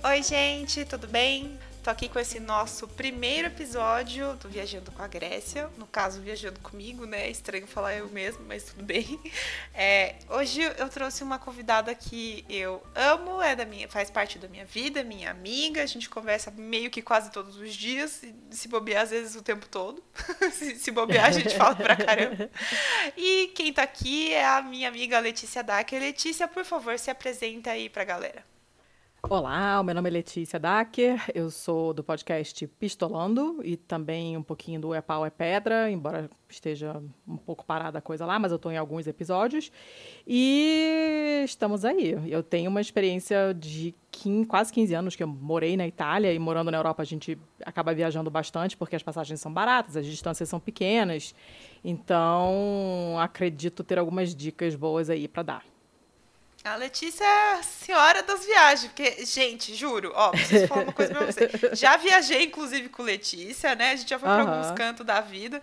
Oi, gente, tudo bem? Tô aqui com esse nosso primeiro episódio do Viajando com a Grécia. No caso, viajando comigo, né? É estranho falar eu mesmo, mas tudo bem. É, hoje eu trouxe uma convidada que eu amo, é da minha, faz parte da minha vida, minha amiga. A gente conversa meio que quase todos os dias, se bobear às vezes o tempo todo. se, bobear, a gente fala pra caramba. E quem tá aqui é a minha amiga Letícia Dacker. Letícia, por favor, se apresenta aí pra galera. Olá, meu nome é Letícia Dacker, eu sou do podcast Pistolando e também um pouquinho do É Pau é Pedra, embora esteja um pouco parada a coisa lá, mas eu estou em alguns episódios. E estamos aí. Eu tenho uma experiência de 15, quase 15 anos que eu morei na Itália e morando na Europa a gente acaba viajando bastante porque as passagens são baratas, as distâncias são pequenas. Então, acredito ter algumas dicas boas aí para dar. A Letícia é a senhora das viagens, porque, gente, juro, ó, preciso falar uma coisa pra você. Já viajei, inclusive, com Letícia, né? A gente já foi pra alguns cantos da vida.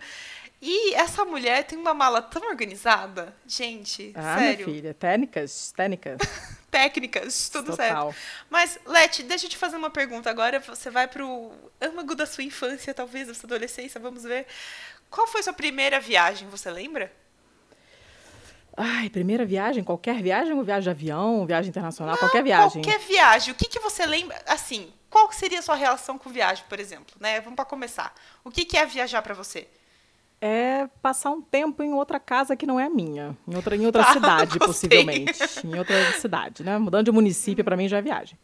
E essa mulher tem uma mala tão organizada. Gente, ah, sério. Minha filha, técnicas, técnicas. Técnicas, tudo Total. certo. Mas, Leti, deixa eu te fazer uma pergunta. Agora você vai pro âmago da sua infância, talvez, da sua adolescência, vamos ver. Qual foi sua primeira viagem, você lembra? Ai, primeira viagem, qualquer viagem, ou viagem de avião, viagem internacional, Não, qualquer viagem. Qualquer viagem. O que, que você lembra? Assim, qual seria a sua relação com viagem, por exemplo? Né? Vamos para começar. O que, que é viajar para você? É passar um tempo em outra casa que não é a minha, em outra, em outra ah, cidade, possivelmente. Em outra cidade, né? Mudando de município, para mim já é viagem.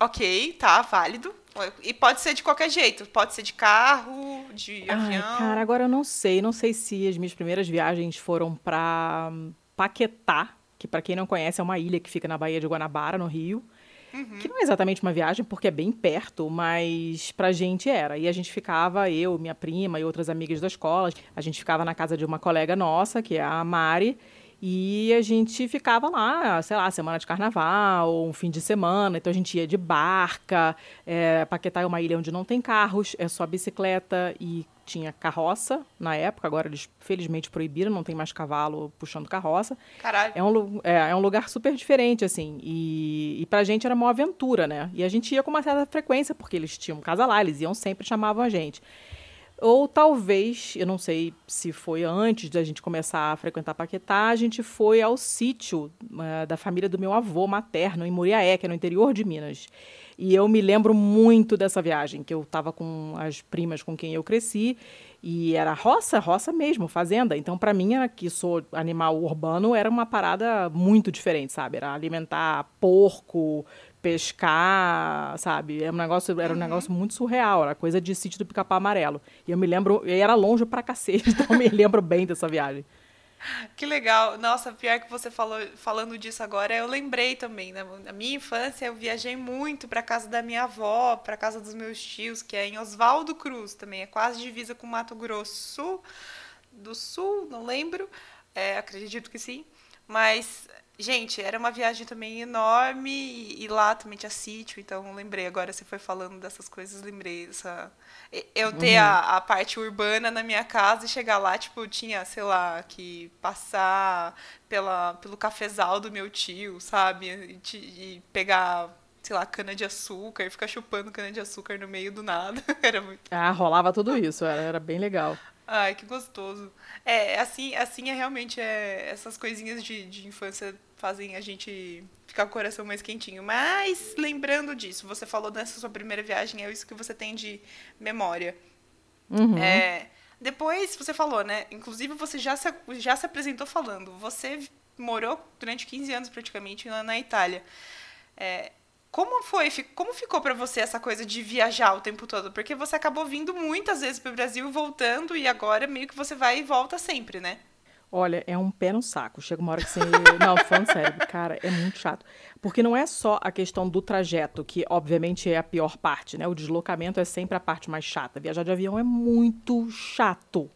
Ok, tá, válido. E pode ser de qualquer jeito. Pode ser de carro, de Ai, avião. Cara, agora eu não sei. Não sei se as minhas primeiras viagens foram para Paquetá, que para quem não conhece é uma ilha que fica na Baía de Guanabara, no Rio. Uhum. Que não é exatamente uma viagem, porque é bem perto, mas pra gente era. E a gente ficava, eu, minha prima e outras amigas da escola, a gente ficava na casa de uma colega nossa, que é a Mari, e a gente ficava lá, sei lá, semana de carnaval, um fim de semana. Então a gente ia de barca. É, Paquetá é uma ilha onde não tem carros, é só bicicleta e tinha carroça na época. Agora eles felizmente proibiram, não tem mais cavalo puxando carroça. Caralho. É um, é, é um lugar super diferente, assim. E, e pra gente era uma aventura, né? E a gente ia com uma certa frequência, porque eles tinham casa lá, eles iam sempre chamavam a gente. Ou talvez, eu não sei se foi antes da gente começar a frequentar Paquetá, a gente foi ao sítio uh, da família do meu avô materno, em Muriaé, que é no interior de Minas. E eu me lembro muito dessa viagem, que eu estava com as primas com quem eu cresci, e era roça, roça mesmo, fazenda. Então, para mim, que sou animal urbano, era uma parada muito diferente, sabe? Era alimentar porco, pescar, sabe? Era um negócio, era um uhum. negócio muito surreal, era coisa de sítio do pica-pau amarelo. E eu me lembro, e era longe pra cacete, então eu me lembro bem dessa viagem. Que legal. Nossa, pior que você falou falando disso agora, eu lembrei também, né? Na minha infância eu viajei muito para casa da minha avó, para casa dos meus tios, que é em Oswaldo Cruz, também é quase divisa com Mato Grosso do Sul, não lembro. É, acredito que sim. Mas Gente, era uma viagem também enorme e, e, lá também tinha sítio, então lembrei agora, você foi falando dessas coisas, lembrei dessa. Eu ter uhum. a, a, parte urbana na minha casa e chegar lá, tipo, tinha, sei lá, que passar pela, pelo cafezal do meu tio, sabe? E, e pegar sei lá, cana de açúcar e ficar chupando cana de açúcar no meio do nada. era muito. Ah, rolava tudo isso, era, era bem legal. Ai, que gostoso. É, assim, assim é realmente é, essas coisinhas de, de infância fazem a gente ficar com o coração mais quentinho. Mas lembrando disso, você falou dessa sua primeira viagem, é isso que você tem de memória. Uhum. É, depois você falou, né? Inclusive você já se, já se apresentou falando. Você morou durante 15 anos praticamente lá na Itália. É, como foi, como ficou para você essa coisa de viajar o tempo todo? Porque você acabou vindo muitas vezes para o Brasil voltando e agora meio que você vai e volta sempre, né? Olha, é um pé no saco. Chega uma hora que você. Não, falando sério, cara, é muito chato. Porque não é só a questão do trajeto, que obviamente é a pior parte, né? O deslocamento é sempre a parte mais chata. Viajar de avião é muito chato.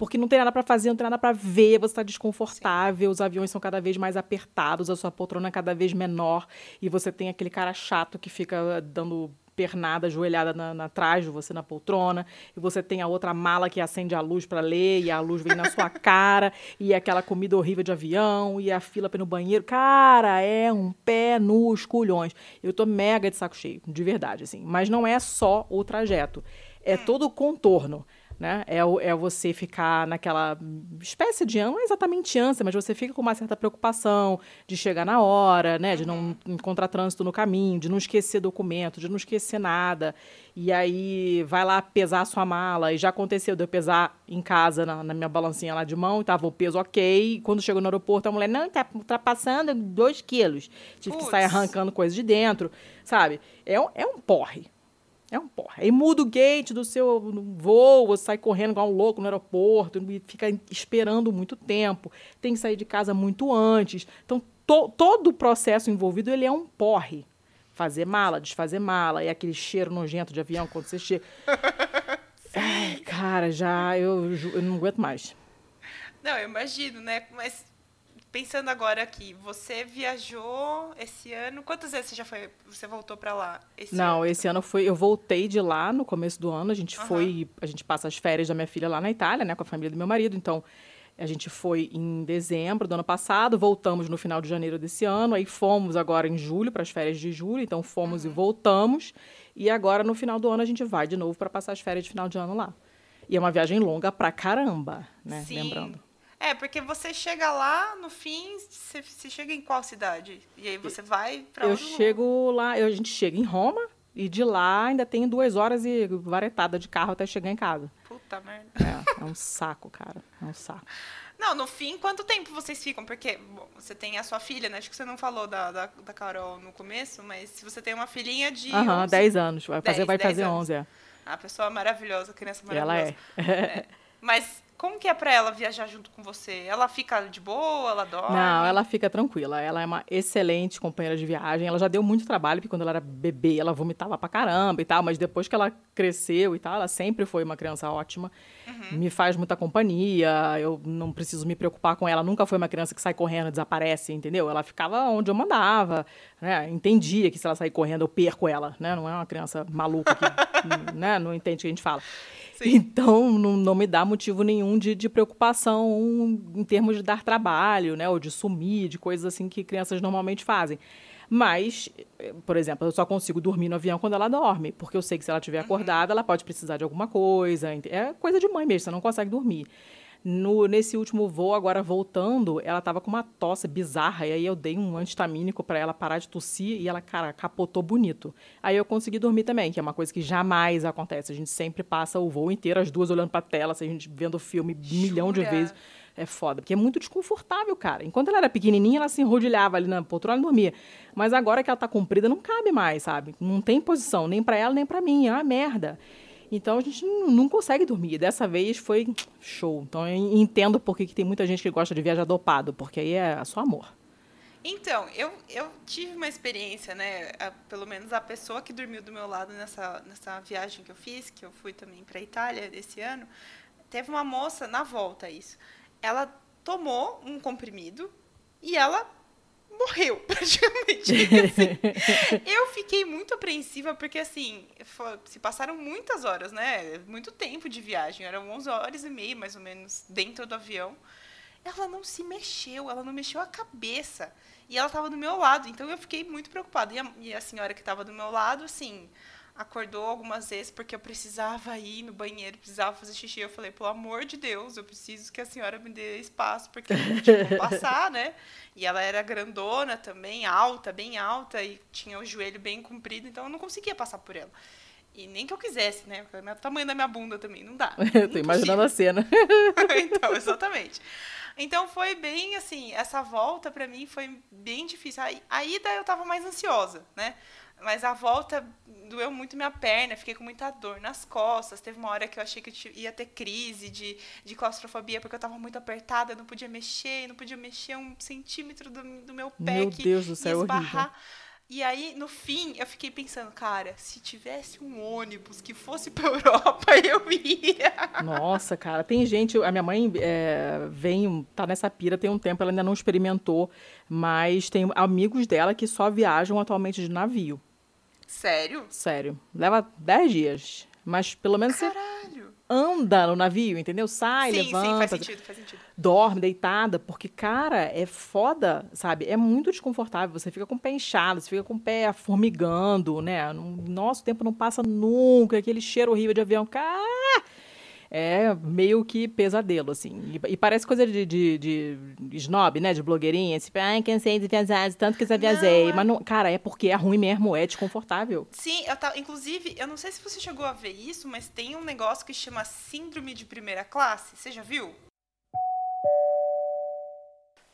Porque não tem nada para fazer, não tem nada para ver, você está desconfortável, os aviões são cada vez mais apertados, a sua poltrona é cada vez menor, e você tem aquele cara chato que fica dando pernada, ajoelhada na, na trás de você na poltrona, e você tem a outra mala que acende a luz para ler, e a luz vem na sua cara, e aquela comida horrível de avião, e a fila no banheiro. Cara, é um pé nos culhões. Eu tô mega de saco cheio, de verdade, assim. Mas não é só o trajeto, é todo o contorno né? É, é você ficar naquela espécie de não é exatamente ânsia, mas você fica com uma certa preocupação de chegar na hora, né? De não uhum. encontrar trânsito no caminho, de não esquecer documento, de não esquecer nada. E aí vai lá pesar a sua mala. E já aconteceu de eu pesar em casa, na, na minha balancinha lá de mão, e tava o peso ok. E quando chegou no aeroporto, a mulher, não, tá ultrapassando dois quilos. Tive Puts. que sair arrancando coisas de dentro, sabe? É, é um porre. É um porra. Aí muda o gate do seu voo, sai correndo igual um louco no aeroporto, fica esperando muito tempo, tem que sair de casa muito antes. Então, to, todo o processo envolvido, ele é um porre. Fazer mala, desfazer mala, e aquele cheiro nojento de avião quando você chega. Ai, cara, já eu, eu não aguento mais. Não, eu imagino, né? Mas pensando agora aqui, você viajou esse ano? Quantas vezes você já foi? Você voltou para lá? Esse Não, ano? esse ano foi. Eu voltei de lá no começo do ano. A gente uhum. foi. A gente passa as férias da minha filha lá na Itália, né, com a família do meu marido. Então a gente foi em dezembro do ano passado, voltamos no final de janeiro desse ano, aí fomos agora em julho para as férias de julho, então fomos uhum. e voltamos. E agora no final do ano a gente vai de novo para passar as férias de final de ano lá. E é uma viagem longa pra caramba, né? Sim. Lembrando. É, porque você chega lá, no fim, você, você chega em qual cidade? E aí você vai para Eu chego lá, a gente chega em Roma e de lá ainda tem duas horas e varetada de carro até chegar em casa. Puta merda. É, é um saco, cara. É um saco. Não, no fim, quanto tempo vocês ficam? Porque bom, você tem a sua filha, né? Acho que você não falou da, da, da Carol no começo, mas se você tem uma filhinha de. Aham, 10 anos. Vai fazer, 10, vai fazer anos. 11, é. A pessoa maravilhosa, criança maravilhosa. Ela é. é. Mas como que é para ela viajar junto com você? Ela fica de boa, ela dorme? Não, ela fica tranquila. Ela é uma excelente companheira de viagem. Ela já deu muito trabalho, porque quando ela era bebê, ela vomitava pra caramba e tal, mas depois que ela cresceu e tal, ela sempre foi uma criança ótima. Uhum. Me faz muita companhia, eu não preciso me preocupar com ela. Nunca foi uma criança que sai correndo, desaparece, entendeu? Ela ficava onde eu mandava, né? Entendia que se ela sair correndo, eu perco ela, né? Não é uma criança maluca que né? não entende o que a gente fala. Sim. Então, não, não, me dá motivo nenhum de, de, preocupação em termos de dar trabalho, né? Ou de sumir, de coisas assim que crianças normalmente fazem. Mas, por exemplo, eu só consigo dormir no avião quando ela dorme, porque eu sei que se ela estiver uhum. acordada, ela pode precisar de alguma coisa. É coisa de mãe mesmo, você não consegue dormir. No, nesse último voo, agora voltando, ela tava com uma tosse bizarra. E aí eu dei um antitamínico para ela parar de tossir e ela, cara, capotou bonito. Aí eu consegui dormir também, que é uma coisa que jamais acontece. A gente sempre passa o voo inteiro, as duas olhando pra tela, assim, a gente vendo o filme um milhão de vezes. É foda, porque é muito desconfortável, cara. Enquanto ela era pequenininha, ela se enrodilhava ali na poltrona e dormia. Mas agora que ela tá comprida, não cabe mais, sabe? Não tem posição, nem para ela, nem para mim. É uma merda. Então a gente não, consegue dormir. Dessa vez foi show. Então eu entendo por que tem muita gente que gosta de viajar dopado, porque aí é só amor. Então, eu, eu tive uma experiência, né? A, pelo menos a pessoa que dormiu do meu lado nessa, nessa viagem que eu fiz, que eu fui também para a Itália esse ano, teve uma moça na volta isso. Ela tomou um comprimido e ela morreu, praticamente. Assim, eu fiquei muito apreensiva, porque, assim, se passaram muitas horas, né? Muito tempo de viagem, eram 11 horas e meia, mais ou menos, dentro do avião. Ela não se mexeu, ela não mexeu a cabeça. E ela estava do meu lado, então eu fiquei muito preocupada. E a, e a senhora que estava do meu lado, assim, acordou algumas vezes porque eu precisava ir no banheiro, precisava fazer xixi. Eu falei, pelo amor de Deus, eu preciso que a senhora me dê espaço, porque eu não tinha como passar, né? E ela era grandona também, alta, bem alta, e tinha o joelho bem comprido, então eu não conseguia passar por ela. E nem que eu quisesse, né? Porque é o tamanho da minha bunda também, não dá. Eu tô imaginando a cena. então, exatamente. Então foi bem assim, essa volta para mim foi bem difícil. A ida eu tava mais ansiosa, né? Mas a volta doeu muito minha perna, fiquei com muita dor nas costas. Teve uma hora que eu achei que eu ia ter crise de, de claustrofobia, porque eu estava muito apertada, não podia mexer, não podia mexer um centímetro do, do meu pé meu que Deus do céu, ia esbarrar. Horrível. E aí, no fim, eu fiquei pensando, cara, se tivesse um ônibus que fosse pra Europa, eu ia. Nossa, cara, tem gente. A minha mãe é, vem, tá nessa pira tem um tempo, ela ainda não experimentou, mas tem amigos dela que só viajam atualmente de navio. Sério? Sério. Leva 10 dias. Mas pelo menos você Caralho. anda no navio, entendeu? Sai, sim, levanta. sim, faz sentido, faz sentido. dorme deitada, porque, cara, é foda, sabe? É muito desconfortável. Você fica com o pé inchado, você fica com o pé formigando, né? No nosso tempo não passa nunca, aquele cheiro horrível de avião. Cara, é meio que pesadelo, assim. E, e parece coisa de, de, de snob, né? De blogueirinha. Tipo, ai, cansei de viajar, tanto que já viajei. Não, é- Mas, não, cara, é porque é ruim mesmo, é desconfortável. Sim, eu tava, inclusive, eu não sei se você chegou a ver isso, mas tem um negócio que chama Síndrome de Primeira Classe. Você já viu?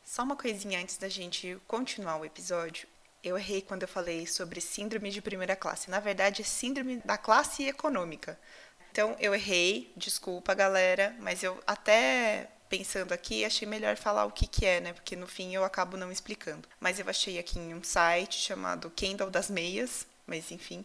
Só uma coisinha antes da gente continuar o episódio. Eu errei quando eu falei sobre síndrome de primeira classe. Na verdade, é síndrome da classe econômica. Então, eu errei, desculpa, galera, mas eu até pensando aqui, achei melhor falar o que que é, né? Porque no fim eu acabo não explicando. Mas eu achei aqui em um site chamado Kendall das Meias, mas enfim,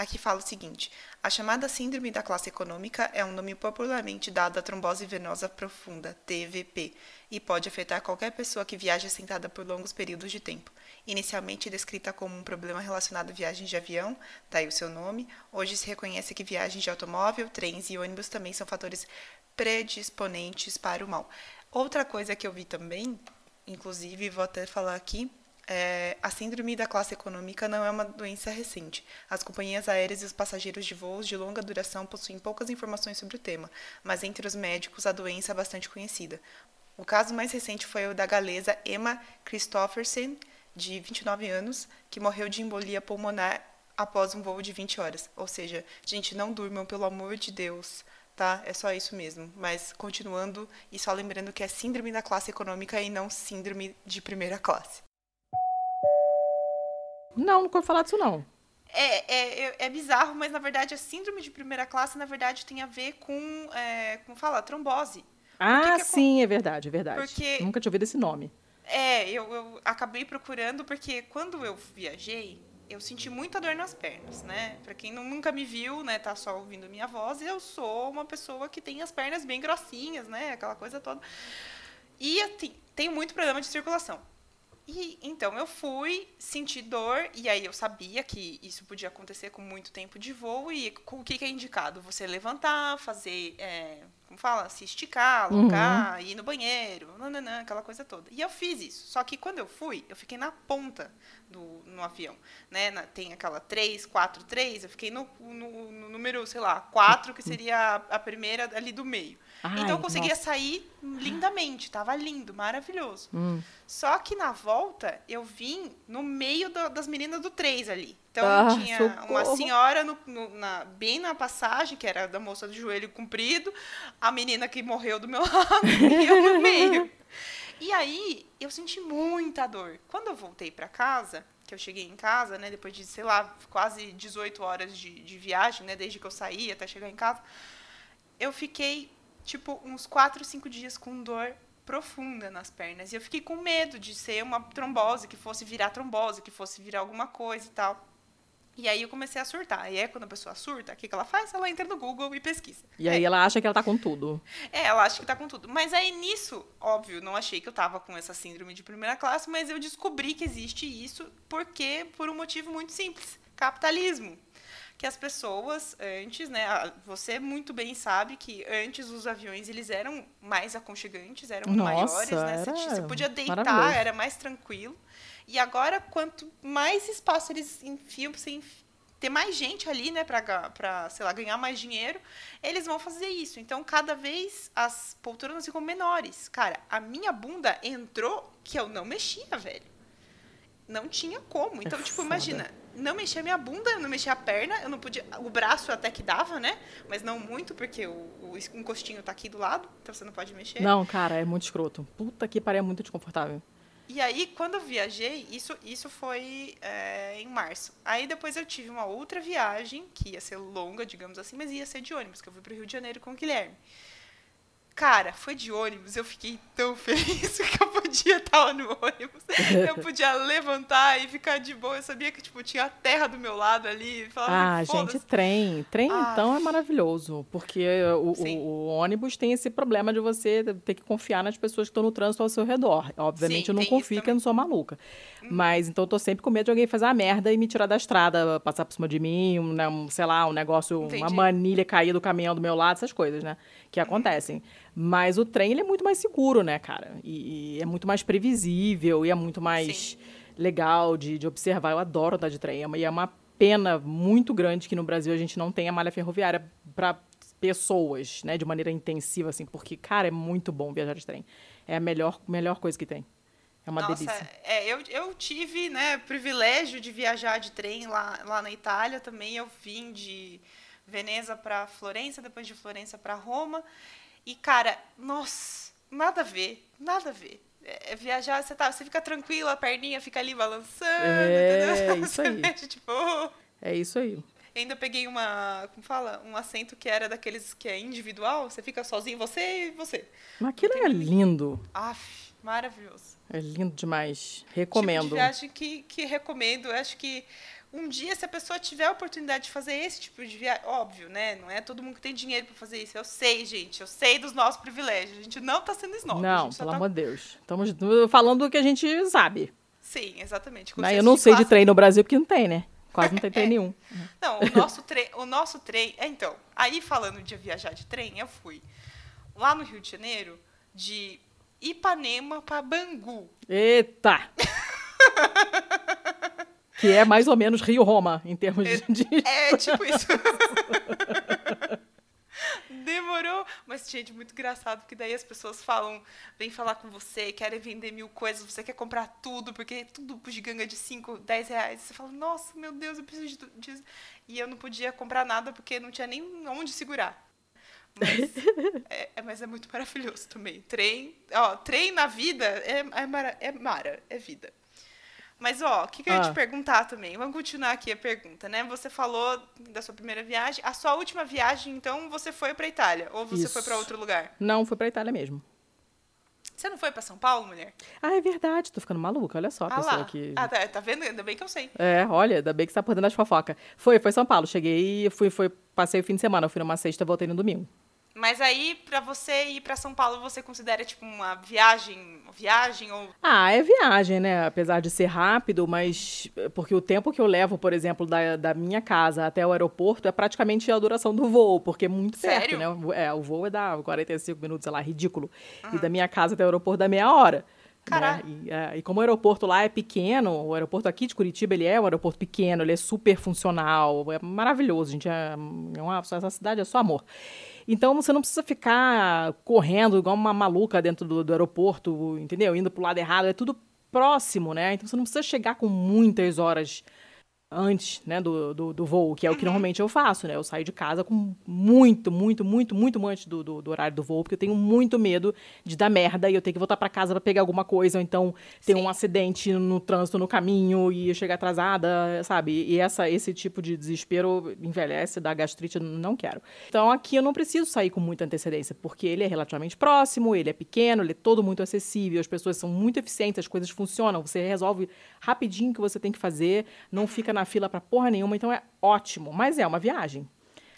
Aqui fala o seguinte: a chamada síndrome da classe econômica é um nome popularmente dado à trombose venosa profunda, TVP, e pode afetar qualquer pessoa que viaja sentada por longos períodos de tempo. Inicialmente descrita como um problema relacionado a viagens de avião, daí o seu nome, hoje se reconhece que viagens de automóvel, trens e ônibus também são fatores predisponentes para o mal. Outra coisa que eu vi também, inclusive vou até falar aqui, é, a síndrome da classe econômica não é uma doença recente. As companhias aéreas e os passageiros de voos de longa duração possuem poucas informações sobre o tema, mas entre os médicos a doença é bastante conhecida. O caso mais recente foi o da galesa Emma Christoffersen, de 29 anos, que morreu de embolia pulmonar após um voo de 20 horas. Ou seja, gente, não durmam, pelo amor de Deus. Tá? É só isso mesmo. Mas continuando e só lembrando que é síndrome da classe econômica e não síndrome de primeira classe. Não, nunca vou falar disso, não. É, é, é, é bizarro, mas na verdade a síndrome de primeira classe, na verdade, tem a ver com, é, como fala, trombose. Ah, que sim, é verdade, é verdade. Porque- Nunca tinha ouvido esse nome. É, eu, eu acabei procurando porque quando eu viajei, eu senti muita dor nas pernas, né? Pra quem nunca me viu, né, tá só ouvindo minha voz, eu sou uma pessoa que tem as pernas bem grossinhas, né? Aquela coisa toda. E assim, tenho muito problema de circulação. E então eu fui sentir dor e aí eu sabia que isso podia acontecer com muito tempo de voo e com o que, que é indicado você levantar, fazer, é, como fala, se esticar, Uhum. alongar, ir no banheiro, nananã, aquela coisa toda. E eu fiz isso. Só que quando eu fui, eu fiquei na ponta do no avião, né? Na- tem aquela 3, 4, 3, eu fiquei no, no- no número, sei lá, 4, que seria a, a primeira ali do meio. Ai, então eu conseguia nossa. sair lindamente, tava lindo, maravilhoso. Hum. Só que na volta, eu vim no meio do- das meninas do 3 ali. Então Ah, tinha socorro. uma senhora no- no- na- bem na passagem, que era da moça do joelho comprido, a menina que morreu do meu lado e eu no meio. E aí, eu senti muita dor. Quando eu voltei para casa, que eu cheguei em casa, né, depois de, sei lá, quase 18 horas de, de viagem, né, desde que eu saí até chegar em casa, eu fiquei, tipo, uns 4, 5 dias com dor profunda nas pernas. E eu fiquei com medo de ser uma trombose, que fosse virar trombose, que fosse virar alguma coisa e tal. E aí eu comecei a surtar. E aí, quando a pessoa surta, o que, que ela faz? Ela entra no Google e pesquisa. E aí ela acha que ela tá com tudo. É, ela acha que tá com tudo. Mas aí nisso, óbvio, não achei que eu tava com essa síndrome de primeira classe, mas eu descobri que existe isso porque por um motivo muito simples, capitalismo. Que as pessoas antes, né, você muito bem sabe que antes os aviões eles eram mais aconchegantes, eram Nossa, maiores, né? Você, você podia deitar, era mais tranquilo. E agora quanto mais espaço eles enfiam, você enfi- ter mais gente ali, né, pra, sei lá, ganhar mais dinheiro, eles vão fazer isso. Então, cada vez as poltronas ficam menores. Cara, a minha bunda entrou que eu não mexia, velho. Não tinha como. Então, É tipo, foda. imagina, não mexia a minha bunda, não mexia a perna, eu não podia. O braço até que dava, né? Mas não muito, porque o, o encostinho tá aqui do lado, então você não pode mexer. Não, cara, é muito escroto. Puta que pariu, é muito desconfortável. E aí, quando eu viajei, isso, isso foi é, em março. Aí depois eu tive uma outra viagem, que ia ser longa, digamos assim, mas ia ser de ônibus, que eu fui pro Rio de Janeiro com o Guilherme. Cara, foi de ônibus, eu fiquei tão feliz que eu podia estar no ônibus. Eu podia levantar e ficar de boa. Eu sabia que, tipo, tinha a terra do meu lado ali. Falava, ah, gente, trem. Trem, ah, então, é maravilhoso. Porque o, o, o, ônibus tem esse problema de você ter que confiar nas pessoas que estão no trânsito ao seu redor. Obviamente, Sim, eu não confio que eu não sou maluca. Uhum. Mas, então, eu tô sempre com medo de alguém fazer uma merda e me tirar da estrada, passar por cima de mim, um, né, um sei lá, um negócio, Entendi. uma manilha cair do caminhão do meu lado, essas coisas, né? Que acontecem. Mas o trem ele é muito mais seguro, né, cara? E, e é muito mais previsível e é muito mais Sim. legal de, de observar. Eu adoro andar de trem. E é uma pena muito grande que no Brasil a gente não tenha malha ferroviária para pessoas, né, de maneira intensiva, assim, porque, cara, é muito bom viajar de trem. É a melhor, melhor coisa que tem. É uma Nossa, delícia. É, eu, eu tive, né, privilégio de viajar de trem lá, lá na Itália também. Eu vim de Veneza para Florença, depois de Florença para Roma. E, cara, nossa, nada a ver, nada a ver. É, é viajar, você, tá, você fica tranquila, a perninha fica ali balançando, é, entendeu? Isso aí. Mexe, tipo, oh. É isso aí. Ainda peguei uma, como fala, um assento que era daqueles que é individual, você fica sozinho, você e você. Mas aquilo é lindo. Aff, maravilhoso. É lindo demais. Recomendo. Tipo de viagem que, que recomendo. Acho que um dia, se a pessoa tiver a oportunidade de fazer esse tipo de viagem, óbvio, né? Não é todo mundo que tem dinheiro para fazer isso. Eu sei, gente. Eu sei dos nossos privilégios. A gente não está sendo snob. Não, pelo tá... amor de Deus. Estamos falando do que a gente sabe. Sim, exatamente. Não, eu não sei classe... de trem no Brasil porque não tem, né? Quase não tem trem é. nenhum. Não, o nosso trem, o nosso trem, é, então, aí falando de viajar de trem, eu fui lá no Rio de Janeiro de Ipanema para Bangu. Eita. Que é mais ou menos Rio-Roma, em termos é, de. É, tipo isso. Demorou, mas, gente, muito engraçado, porque daí as pessoas falam, vem falar com você, querem vender mil coisas, você quer comprar tudo, porque tudo ganga de 5, 10 reais. Você fala, nossa, meu Deus, eu preciso disso. E eu não podia comprar nada porque não tinha nem onde segurar. Mas é, é, mas é muito maravilhoso também. Trem, ó, trem na vida é, é, mara, é mara, é vida. Mas, ó, o que, que eu ia te ah. perguntar também? Vamos continuar aqui a pergunta, né? Você falou da sua primeira viagem. A sua última viagem, então, você foi para Itália? Ou você Isso. foi para outro lugar? Não, foi para Itália mesmo. Você não foi para São Paulo, mulher? Ah, é verdade. Tô ficando maluca. Olha só a ah, pessoa lá. que... Ah, tá, tá vendo? Ainda bem que eu sei. É, olha, ainda bem que você tá por dentro das fofocas. Foi, foi São Paulo. Cheguei, fui, passei o fim de semana. Eu fui numa sexta, voltei no domingo. Mas aí, para você ir para São Paulo, você considera tipo uma viagem, viagem ou? Ah, é viagem, né? Apesar de ser rápido, mas porque o tempo que eu levo, por exemplo, da, da minha casa até o aeroporto é praticamente a duração do voo, porque é muito Sério? perto, né? É, o voo é da 45 minutos, sei lá, ridículo. Uhum. E da minha casa até o aeroporto dá meia hora. Né? E, é, e, como o aeroporto lá é pequeno, o aeroporto aqui de Curitiba, ele é um aeroporto pequeno, ele é super funcional, é maravilhoso, gente. É, é uma, essa cidade é só amor. Então você não precisa ficar correndo igual uma maluca dentro do, do aeroporto, entendeu? Indo pro lado errado, é tudo próximo, né? Então você não precisa chegar com muitas horas antes né, do, do, do, voo, que é o que uhum. normalmente eu faço, né? Eu saio de casa com muito, muito, muito, muito antes do, do, do, horário do voo, porque eu tenho muito medo de dar merda e eu tenho que voltar para casa para pegar alguma coisa, ou então ter Sim. um acidente no trânsito no caminho e chegar atrasada, sabe? E essa, esse tipo de desespero envelhece, dá gastrite, não quero. Então aqui eu não preciso sair com muita antecedência, porque ele é relativamente próximo, ele é pequeno, ele é todo muito acessível, as pessoas são muito eficientes, as coisas funcionam, você resolve rapidinho o que você tem que fazer, não fica na fila para porra nenhuma, então é ótimo. Mas é uma viagem.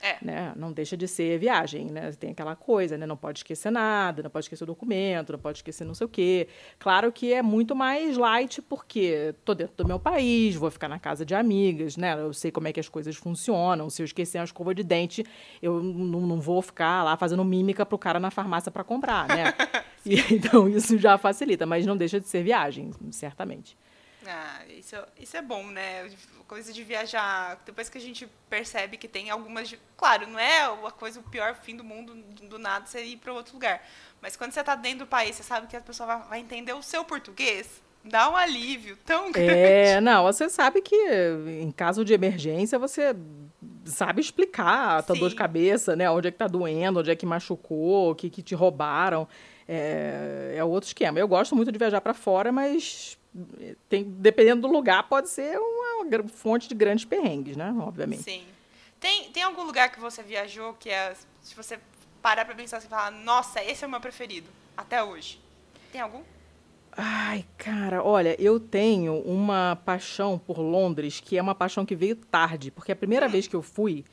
É. Né? Não deixa de ser viagem, né? Tem aquela coisa, né? Não pode esquecer nada, não pode esquecer o documento, não pode esquecer não sei o quê. Claro que é muito mais light porque tô dentro do meu país, vou ficar na casa de amigas, né? Eu sei como é que as coisas funcionam. Se eu esquecer a escova de dente, eu não, vou ficar lá fazendo mímica pro cara na farmácia para comprar, né? e, então isso já facilita, mas não deixa de ser viagem, certamente. Ah, isso, isso é bom, né? Coisa de viajar. Depois que a gente percebe que tem algumas. Claro, não é a coisa, o pior fim do mundo, do nada, você ir para outro lugar. Mas quando você está dentro do país, você sabe que a pessoa vai, vai entender o seu português. Dá um alívio tão é, grande. É, não, você sabe que em caso de emergência você sabe explicar a tua Sim. dor de cabeça, né? Onde é que tá doendo, onde é que machucou, o que, que te roubaram. É, é outro esquema. Eu gosto muito de viajar para fora, mas tem, dependendo do lugar, pode ser uma, uma fonte de grandes perrengues, né? Obviamente. Sim. Tem, tem algum lugar que você viajou que é, se você parar pra pensar assim e falar, nossa, esse é o meu preferido, até hoje? Tem algum? Ai, cara, olha, eu tenho uma paixão por Londres que é uma paixão que veio tarde, porque a primeira vez que eu fui,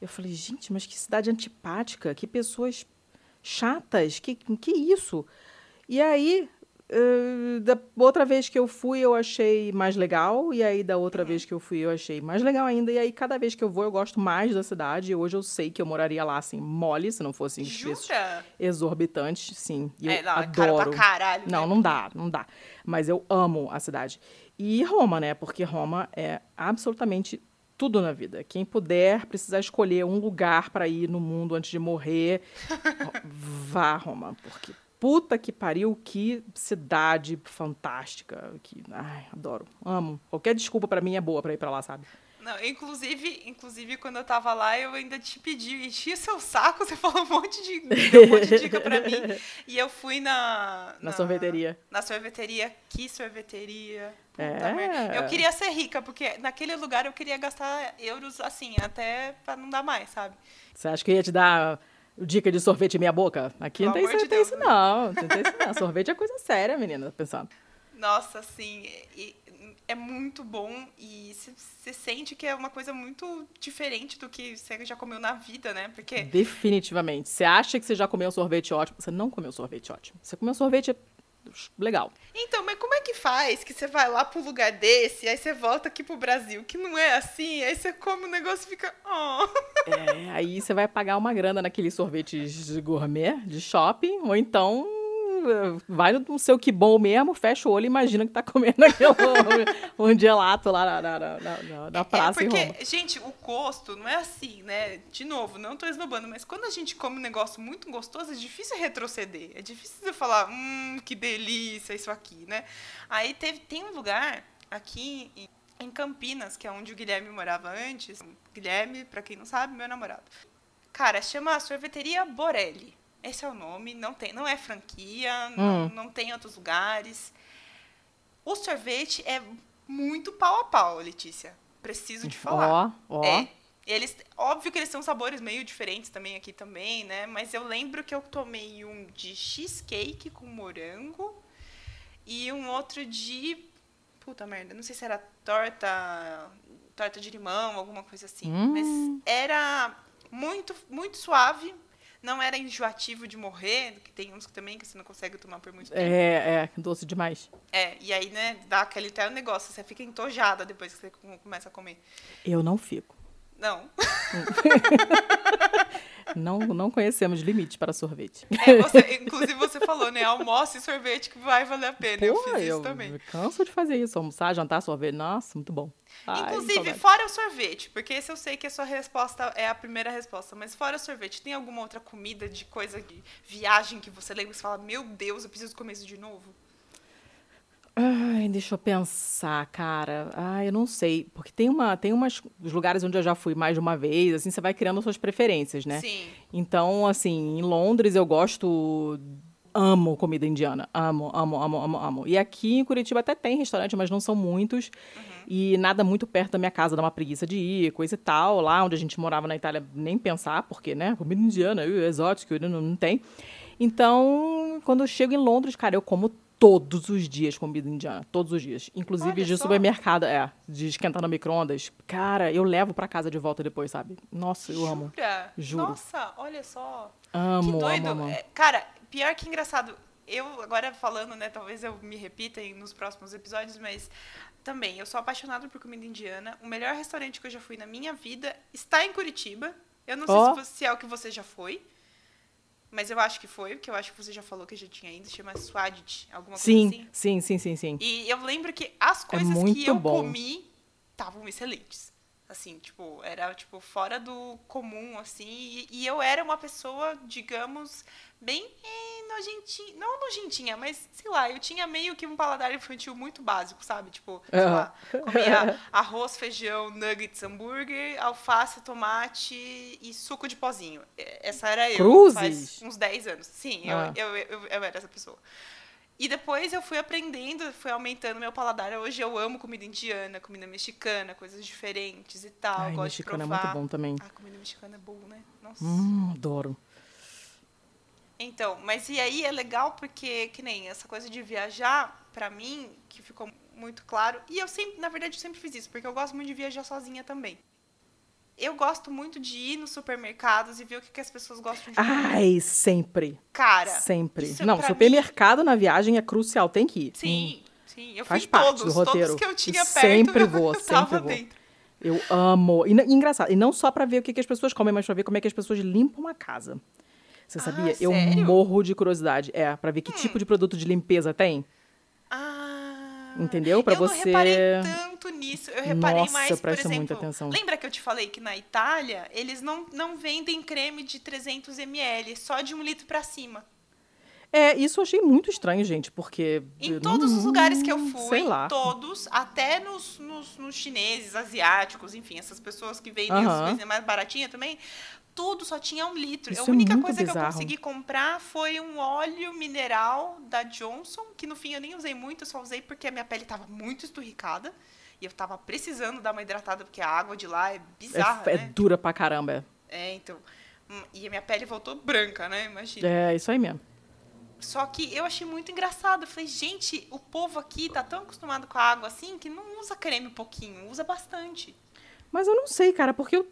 eu falei, gente, mas que cidade antipática, que pessoas chatas, que, que isso? E aí, uh, da outra vez que eu fui, eu achei mais legal, e aí da outra vez que eu fui, eu achei mais legal ainda, e aí cada vez que eu vou, eu gosto mais da cidade, e hoje eu sei que eu moraria lá, assim, mole, se não fossem preços exorbitantes, sim. E eu é, não, é caro adoro. pra caralho. Não, né? não dá, não dá. Mas eu amo a cidade. E Roma, né? Porque Roma é absolutamente tudo na vida. Quem puder precisar escolher um lugar para ir no mundo antes de morrer, vá a Roma, porque puta que pariu, que cidade fantástica, que ai, adoro, amo. Qualquer desculpa para mim é boa para ir para lá, sabe? Não, inclusive, inclusive, quando eu tava lá, eu ainda te pedi, enchi seu saco, você falou um monte de, deu um monte de dica pra mim. E eu fui na... Na sorveteria. Na sorveteria. Que sorveteria. Puta É. merda. Eu queria ser rica, porque naquele lugar eu queria gastar euros, assim, até pra não dar mais, sabe? Você acha que eu ia te dar dica de sorvete meia boca? Aqui não tem, de tem isso não, não tem isso não. Sorvete é coisa séria, menina, pensando. Nossa, assim, é muito bom e você sente que é uma coisa muito diferente do que você já comeu na vida, né? Porque Definitivamente. Você acha que você já comeu um sorvete ótimo? Você não comeu sorvete ótimo. Você comeu sorvete legal. Então, mas como é que faz que você vai lá pro lugar desse, aí você volta aqui pro Brasil, que não é assim, aí você come o negócio e fica. Oh. É, aí você vai pagar uma grana naqueles sorvetes de gourmet, de shopping, ou então vai no seu que bom mesmo, fecha o olho e imagina que tá comendo aquele um gelato lá na, na, na, na- na praça é porque, gente, o gosto não é assim, né? De novo, não tô esnobando, mas quando a gente come um negócio muito gostoso, é difícil retroceder. É difícil você falar, hum, que delícia isso aqui, né? Aí teve, tem um lugar aqui em- em Campinas, que é onde o Guilherme morava antes. Guilherme, pra quem não sabe, meu namorado. Cara, chama Sorveteria Borelli. Esse é o nome, não tem, não é franquia, não, Hum. não tem outros lugares. O sorvete é muito pau a pau, Letícia. Preciso te falar. Ó, ó. É. Eles, óbvio que eles têm sabores meio diferentes também aqui também, né? Mas eu lembro que eu tomei um de cheesecake com morango e um outro de puta merda, não sei se era torta, torta de limão, alguma coisa assim, Hum. mas era muito muito suave. Não era enjoativo de morrer, que tem uns que também que você não consegue tomar por muito tempo. É, é, doce demais. É, e aí, né, dá aquele tal negócio, você fica entojada depois que você com- começa a comer. Eu não fico. Não. Não, não conhecemos limites para sorvete. É, você- inclusive você falou, né? Almoço e sorvete que vai valer a pena. eu Pô, fiz isso eu também. canso de fazer isso. Almoçar, jantar, sorvete. Nossa, muito bom. Ai, Inclusive, fora o sorvete, porque esse eu sei que a sua resposta é a primeira resposta, mas fora o sorvete, tem alguma outra comida de coisa de viagem que você lembra e você fala, meu Deus, eu preciso comer isso de novo? Ai, deixa eu pensar, cara. Ai, eu não sei. Porque tem, uma, tem umas os lugares onde eu já fui mais de uma vez, assim, você vai criando suas preferências, né? Sim. Então, assim, em Londres eu gosto. Amo comida indiana. Amo, amo, amo, amo, amo. E aqui em Curitiba até tem restaurante, mas não são muitos. E nada muito perto da minha casa, dá uma preguiça de ir, coisa e tal. Lá onde a gente morava na Itália, nem pensar, porque, né? Comida indiana, exótica, não, não tem. Então, quando eu chego em Londres, cara, eu como todos os dias comida indiana. Todos os dias. Inclusive Olha de só. supermercado, é. De esquentar no micro-ondas. Cara, eu levo pra casa de volta depois, sabe? Nossa, eu amo. Jura? Juro. Nossa, olha só. Amo, que doido. amo, amo. É, Cara, pior que engraçado. Eu, agora falando, né, talvez eu me repita nos próximos episódios, mas também, eu sou apaixonada por comida indiana. O melhor restaurante que eu já fui na minha vida está em Curitiba. Eu não Ó. sei se é o que você já foi, mas eu acho que foi, porque eu acho que você já falou que já tinha ido. Se chama Swadit, alguma Sim, coisa assim. sim, sim, sim, sim. E eu lembro que as coisas que muito eu bom. comi estavam excelentes. Assim, tipo, era tipo fora do comum, assim. E, e eu era uma pessoa, digamos, bem eh, nojentinha. Não nojentinha, mas sei lá, eu tinha meio que um paladar infantil muito básico, sabe? Tipo, sei lá, comia arroz, feijão, nuggets, hambúrguer, alface, tomate e suco de pozinho. Essa era eu Cruzes? faz uns 10 anos. Sim, eu, Ah. eu, eu, eu era essa pessoa. E depois eu fui aprendendo, fui aumentando meu paladar. Hoje eu amo comida indiana, comida mexicana, coisas diferentes e tal. Ai, gosto mexicano de é provar. muito bom também. Ah, comida mexicana é boa, né? Nossa. Hum, adoro. Então, mas e aí é legal porque, que nem essa coisa de viajar, pra mim, que ficou muito claro, e eu sempre, na verdade, eu sempre fiz isso, porque eu gosto muito de viajar sozinha também. Eu gosto muito de ir nos supermercados e ver o que, que as pessoas gostam de comer. Ai, sempre. Cara, Sempre. isso Não, pra supermercado na viagem é crucial, tem que ir. Sim, sim. Eu Faz parte todos, do roteiro. todos que eu tinha perto. sempre vou, sempre vou. dentro. Eu amo. E, n- engraçado, e não só pra ver o que, que as pessoas comem, mas pra ver como é que as pessoas limpam a casa. Você Ah, sabia? Eu sério? Hum. morro de curiosidade. É, pra ver que tipo de produto de limpeza tem. Ah, Entendeu? Eu você- não reparei tanto nisso. Eu reparei Nossa, mais, por exemplo... muita atenção. Lembra que eu te falei que na Itália, eles não, não vendem creme de 300 ml, só de um litro pra cima. É, isso eu achei muito estranho, gente, porque. Em eu todos os lugares que eu fui, todos, até nos, nos, nos chineses, asiáticos, enfim, essas pessoas que vendem Aham. as coisas mais baratinhas também, tudo só tinha um litro. Isso a é única muito coisa que eu bizarro. consegui comprar foi um óleo mineral da Johnson, que no fim eu nem usei muito, eu só usei porque a minha pele estava muito esturricada. E eu tava precisando dar uma hidratada, porque a água de lá é bizarra, É, é né? dura pra caramba. É, então. Hum, E a minha pele voltou branca, né? Imagina. É, isso aí mesmo. Só que eu achei muito engraçado. Eu falei, gente, o povo aqui tá tão acostumado com a água assim que não usa creme um pouquinho, usa bastante. Mas eu não sei, cara, porque eu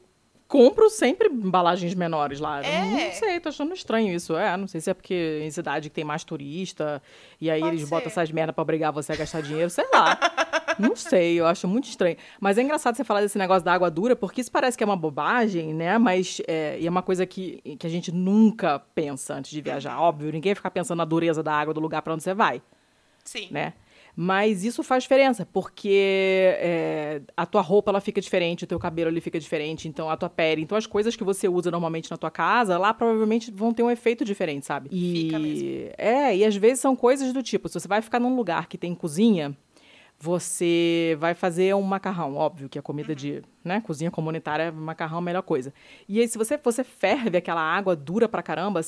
compro sempre embalagens menores lá. É. Não sei, tô achando estranho isso. É, não sei se é porque em cidade que tem mais turista, e aí Pode eles botam ser. essas merda pra obrigar você a gastar dinheiro, sei lá. não sei, eu acho muito estranho. Mas é engraçado você falar desse negócio da água dura, porque isso parece que é uma bobagem, né? Mas é, e é uma coisa que, que a gente nunca pensa antes de viajar. Uhum. Óbvio, ninguém vai ficar pensando na dureza da água do lugar pra onde você vai Sim. né? Mas isso faz diferença, porque é, a tua roupa ela fica diferente, o teu cabelo ele fica diferente, então a tua pele, então as coisas que você usa normalmente na tua casa, lá provavelmente vão ter um efeito diferente, sabe? E Fica mesmo. é, e às vezes são coisas do tipo, se você vai ficar num lugar que tem cozinha, você vai fazer um macarrão, óbvio que a comida de, né, cozinha comunitária, macarrão é a melhor coisa. E aí se você você ferve aquela água dura pra caramba,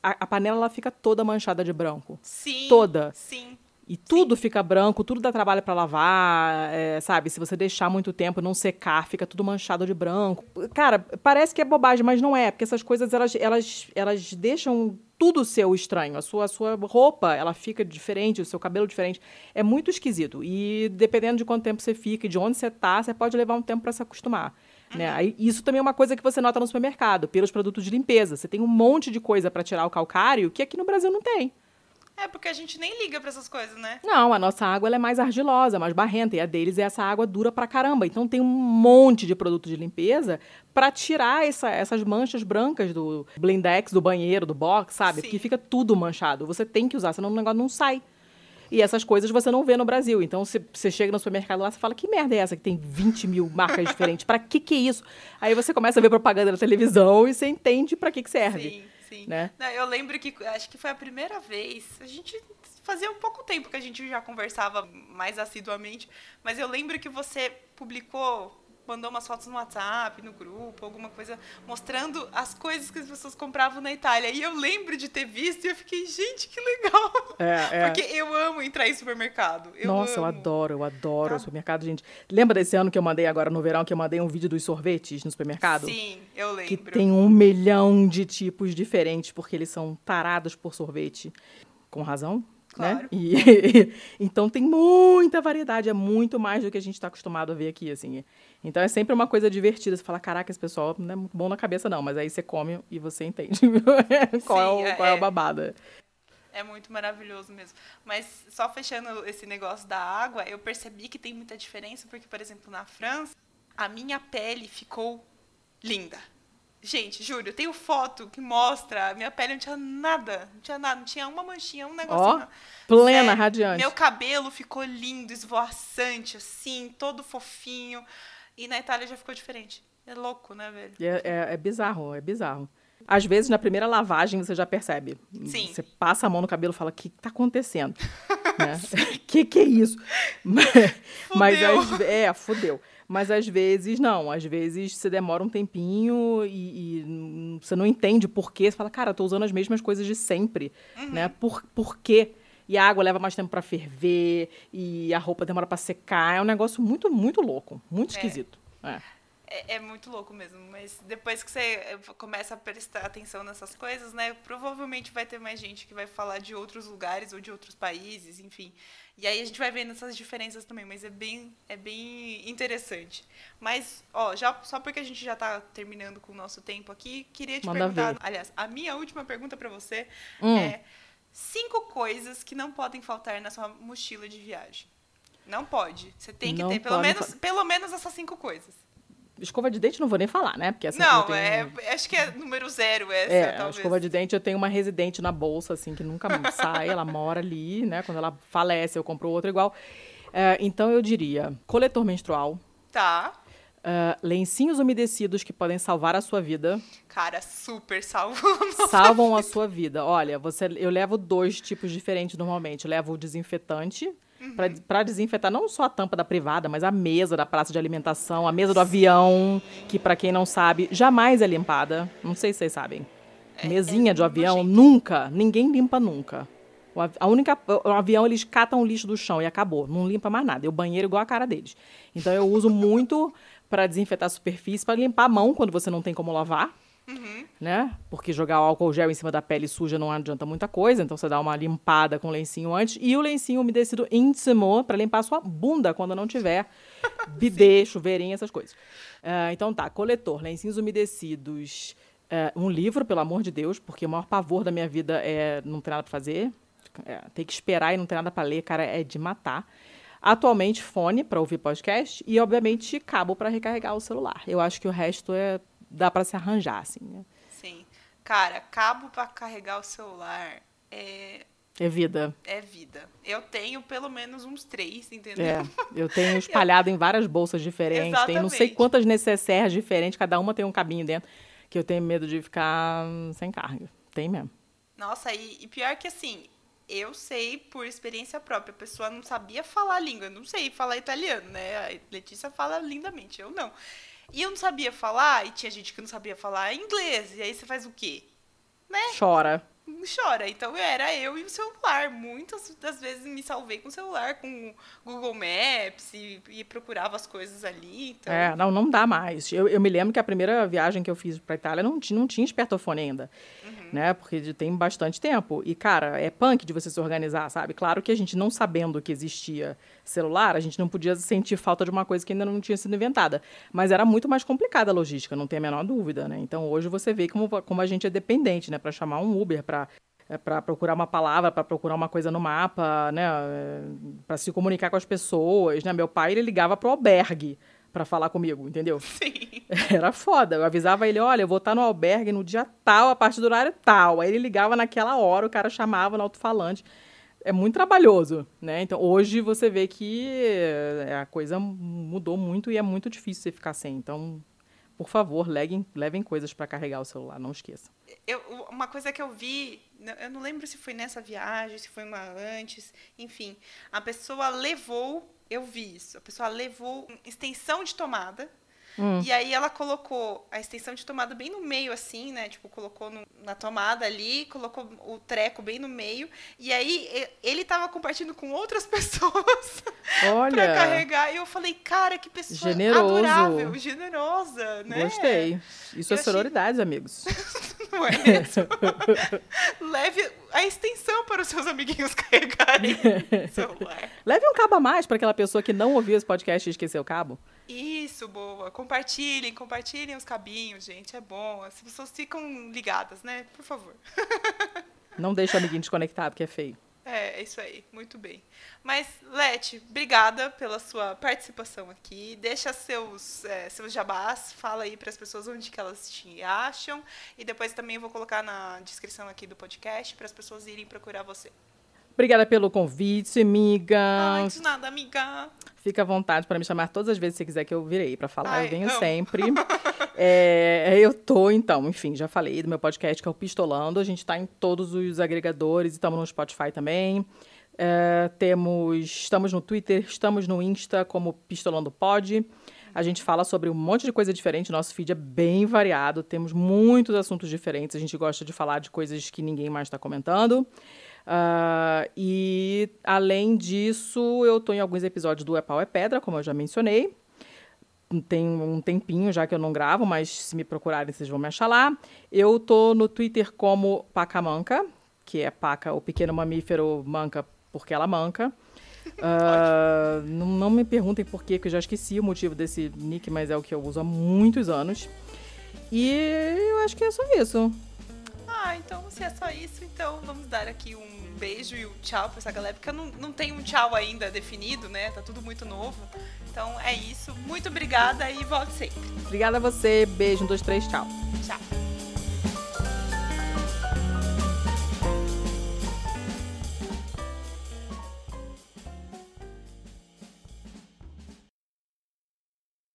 a, a panela ela fica toda manchada de branco. Sim. Toda. Sim. E tudo fica branco, tudo dá trabalho pra lavar, é, sabe? Se você deixar muito tempo, não secar, fica tudo manchado de branco. Cara, parece que é bobagem, mas não é, porque essas coisas elas, elas, elas deixam tudo seu estranho. A sua, a sua roupa, ela fica diferente, o seu cabelo diferente. É muito esquisito. E dependendo de quanto tempo você fica e de onde você tá, você pode levar um tempo pra se acostumar. Né? Isso também é uma coisa que você nota no supermercado, pelos produtos de limpeza. Você tem um monte de coisa pra tirar o calcário que aqui no Brasil não tem. É porque a gente nem liga pra essas coisas, né? Não, a nossa água ela é mais argilosa, mais barrenta, e a deles é essa água dura pra caramba. Então tem um monte de produto de limpeza pra tirar essa- essas manchas brancas do blindex, do banheiro, do box, sabe? Sim. Porque fica tudo manchado. Você tem que usar, senão o negócio não sai. E essas coisas você não vê no Brasil. Então, se você chega no supermercado lá, você fala, que merda é essa que tem 20 mil marcas diferentes? Pra que que é isso? Aí você começa a ver propaganda na televisão e você entende pra que que serve. Sim, sim. né? Não, eu lembro que acho que foi a primeira vez. A gente fazia um pouco tempo que a gente já conversava mais assiduamente, mas eu lembro que você publicou, mandou umas fotos no WhatsApp, no grupo, alguma coisa mostrando as coisas que as pessoas compravam na Itália. E eu lembro de ter visto e eu fiquei, gente, que legal. É, é. Porque eu amo entrar em supermercado. Eu Nossa, eu amo. adoro, eu adoro Tá. o supermercado, gente. Lembra desse ano que eu mandei agora no verão, que eu mandei um vídeo dos sorvetes no supermercado? Sim, eu lembro. Que tem um milhão de tipos diferentes, porque eles são tarados por sorvete. Com razão, Claro. né? E, então tem muita variedade, é muito mais do que a gente está acostumado a ver aqui, assim. Então é sempre uma coisa divertida. Você fala, caraca, esse pessoal não é muito bom na cabeça, não. Mas aí você come e você entende qual, é, Sim, o, é- qual é o é. babado. É muito maravilhoso mesmo. Mas só fechando esse negócio da água, eu percebi que tem muita diferença, porque, por exemplo, na França, a minha pele ficou linda. Gente, juro, eu tenho foto que mostra, a minha pele não tinha nada, não tinha nada, não tinha uma manchinha, um negocinho. Ó, plena, Sério, radiante. Meu cabelo ficou lindo, esvoaçante, assim, todo fofinho. E na Itália já ficou diferente. É louco, né, velho? É, é- é bizarro, é bizarro. Às vezes, na primeira lavagem, você já percebe. Sim. Você passa a mão no cabelo e fala, o que tá acontecendo? né? que que é isso? Mas, mas às é, fudeu. Mas às vezes, não. Às vezes, você demora um tempinho e, e você não entende por quê. Você fala, cara, eu tô usando as mesmas coisas de sempre, Uhum. né? Por, por quê? E a água leva mais tempo pra ferver, e a roupa demora pra secar. É um negócio muito, muito louco. Muito É. esquisito. É. É, é, muito louco mesmo, mas depois que você começa a prestar atenção nessas coisas, né, provavelmente vai ter mais gente que vai falar de outros lugares ou de outros países, enfim. E aí a gente vai vendo essas diferenças também, mas é bem, é bem interessante. Mas, ó, já, só porque a gente já está terminando com o nosso tempo aqui, queria te Manda perguntar. Ver. Aliás, a minha última pergunta para você hum. é cinco coisas que não podem faltar na sua mochila de viagem. Não pode. Você tem que não ter pelo menos, pelo menos essas cinco coisas. Escova de dente não vou nem falar, né? Porque essa não, tenho... é, acho que é número zero essa, é, talvez. escova de dente eu tenho uma residente na bolsa, assim, que nunca sai, ela mora ali, né? Quando ela falece, eu compro outra igual. É, então eu diria, coletor menstrual. Tá. Uh, lencinhos umedecidos que podem salvar a sua vida. Cara, super salvam. Salvam a sua vida. Olha, você, eu levo dois tipos diferentes normalmente. Eu levo o desinfetante, Uhum. para desinfetar não só a tampa da privada, mas a mesa da praça de alimentação, a mesa do avião, que para quem não sabe, jamais é limpada. Não sei se vocês sabem. É, Mesinha é de avião, nunca, ninguém limpa nunca. A única, o avião eles catam o lixo do chão e acabou, não limpa mais nada. E o banheiro igual a cara deles. Então eu uso muito para desinfetar a superfície, para limpar a mão quando você não tem como lavar. Uhum. Né? Porque jogar o álcool gel em cima da pele suja não adianta muita coisa, então você dá uma limpada com o lencinho antes e o lencinho umedecido íntimo para limpar a sua bunda quando não tiver bidê, chuveirinho, essas coisas. Uh, então tá, coletor, lencinhos umedecidos, uh, um livro, pelo amor de Deus, porque o maior pavor da minha vida é não ter nada para fazer, é, ter que esperar e não ter nada para ler, cara, é de matar. Atualmente, fone para ouvir podcast e, obviamente, cabo para recarregar o celular. Eu acho que o resto é dá para se arranjar, assim, né? Sim. Cara, cabo para carregar o celular é. É vida. É vida. Eu tenho pelo menos uns três, entendeu? É, eu tenho espalhado em várias bolsas diferentes. Exatamente. Tem não sei quantas necessárias diferentes, cada uma tem um cabinho dentro, que eu tenho medo de ficar sem carga. Tem mesmo. Nossa, e, e pior que assim, eu sei por experiência própria. A pessoa não sabia falar a língua. Eu não sei falar italiano, né? A Letícia fala lindamente, eu não. E eu não sabia falar, e tinha gente que não sabia falar inglês. E aí você faz o quê? Né? Chora. Chora. Então era eu e o celular. Muitas das vezes me salvei com o celular, com Google Maps e, e procurava as coisas ali. Então... É, não, não dá mais. Eu, eu me lembro que a primeira viagem que eu fiz para Itália não, não tinha espertofone ainda. Uhum né? Porque tem bastante tempo. E, cara, é punk de você se organizar, sabe? Claro que a gente não sabendo que existia celular, a gente não podia sentir falta de uma coisa que ainda não tinha sido inventada. Mas era muito mais complicada a logística, não tem a menor dúvida, né? Então, hoje você vê como, como a gente é dependente, né? Para chamar um Uber, para é para procurar uma palavra, para procurar uma coisa no mapa, né, é, para se comunicar com as pessoas, né? Meu pai ele ligava pro albergue para falar comigo, entendeu? Sim. Era foda. Eu avisava ele, olha, eu vou estar no albergue no dia tal, a partir do horário tal. Aí ele ligava naquela hora, o cara chamava no alto-falante. É muito trabalhoso, né? Então, hoje você vê que é, a coisa mudou muito e é muito difícil você ficar sem. Então, por favor, levem, levem coisas para carregar o celular, não esqueça. Eu, uma coisa que eu vi, eu não lembro se foi nessa viagem, se foi uma antes, enfim, a pessoa levou eu vi isso. A pessoa levou extensão de tomada. Hum. E aí ela colocou a extensão de tomada bem no meio, assim, né? Tipo, colocou no, na tomada ali, colocou o treco bem no meio. E aí ele tava compartilhando com outras pessoas Olha, pra carregar. E eu falei, cara, que pessoa Generoso. adorável, generosa, né? Gostei. Isso eu é sororidade, achei... amigos. Não é mesmo? Leve a extensão para os seus amiguinhos carregarem celular. Leve um cabo a mais para aquela pessoa que não ouviu esse podcast e esqueceu o cabo. Isso, boa. Compartilhem, compartilhem os cabinhos, gente. É bom. As pessoas ficam ligadas, né? Por favor. Não deixe o amiguinho desconectar, porque é feio. É, é isso aí, muito bem. Mas, Lete, obrigada pela sua participação aqui. Deixa seus, é, seus jabás, fala aí para as pessoas onde que elas te acham. E depois também vou colocar na descrição aqui do podcast para as pessoas irem procurar você. Obrigada pelo convite, amiga. Ai, de nada, amiga. Fica à vontade para me chamar todas as vezes que você quiser que eu virei para falar. Ai, eu venho amo. sempre. é, eu tô, então, enfim, já falei do meu podcast que é o Pistolando. A gente está em todos os agregadores, estamos no Spotify também. É, temos, estamos no Twitter, estamos no Insta como Pistolando Pod. A gente fala sobre um monte de coisa diferente, nosso feed é bem variado, temos muitos assuntos diferentes, a gente gosta de falar de coisas que ninguém mais está comentando. Uh, e, além disso, eu estou em alguns episódios do É Pau é Pedra, como eu já mencionei. tem um tempinho já que eu não gravo, mas se me procurarem vocês vão me achar lá. Eu tô no Twitter como Pacamanca, que é paca, o pequeno mamífero manca porque ela manca. Uh, não, não, me perguntem por quê, que eu já esqueci o motivo desse nick, mas é o que eu uso há muitos anos. E eu acho que é só isso. Ah, então se é só isso, então vamos dar aqui um beijo e um tchau pra essa galera, porque eu não, não tenho um tchau ainda definido, né? Tá tudo muito novo. Então é isso. Muito obrigada e volte sempre. Obrigada a você. Beijo, um, dois, três, tchau. Tchau.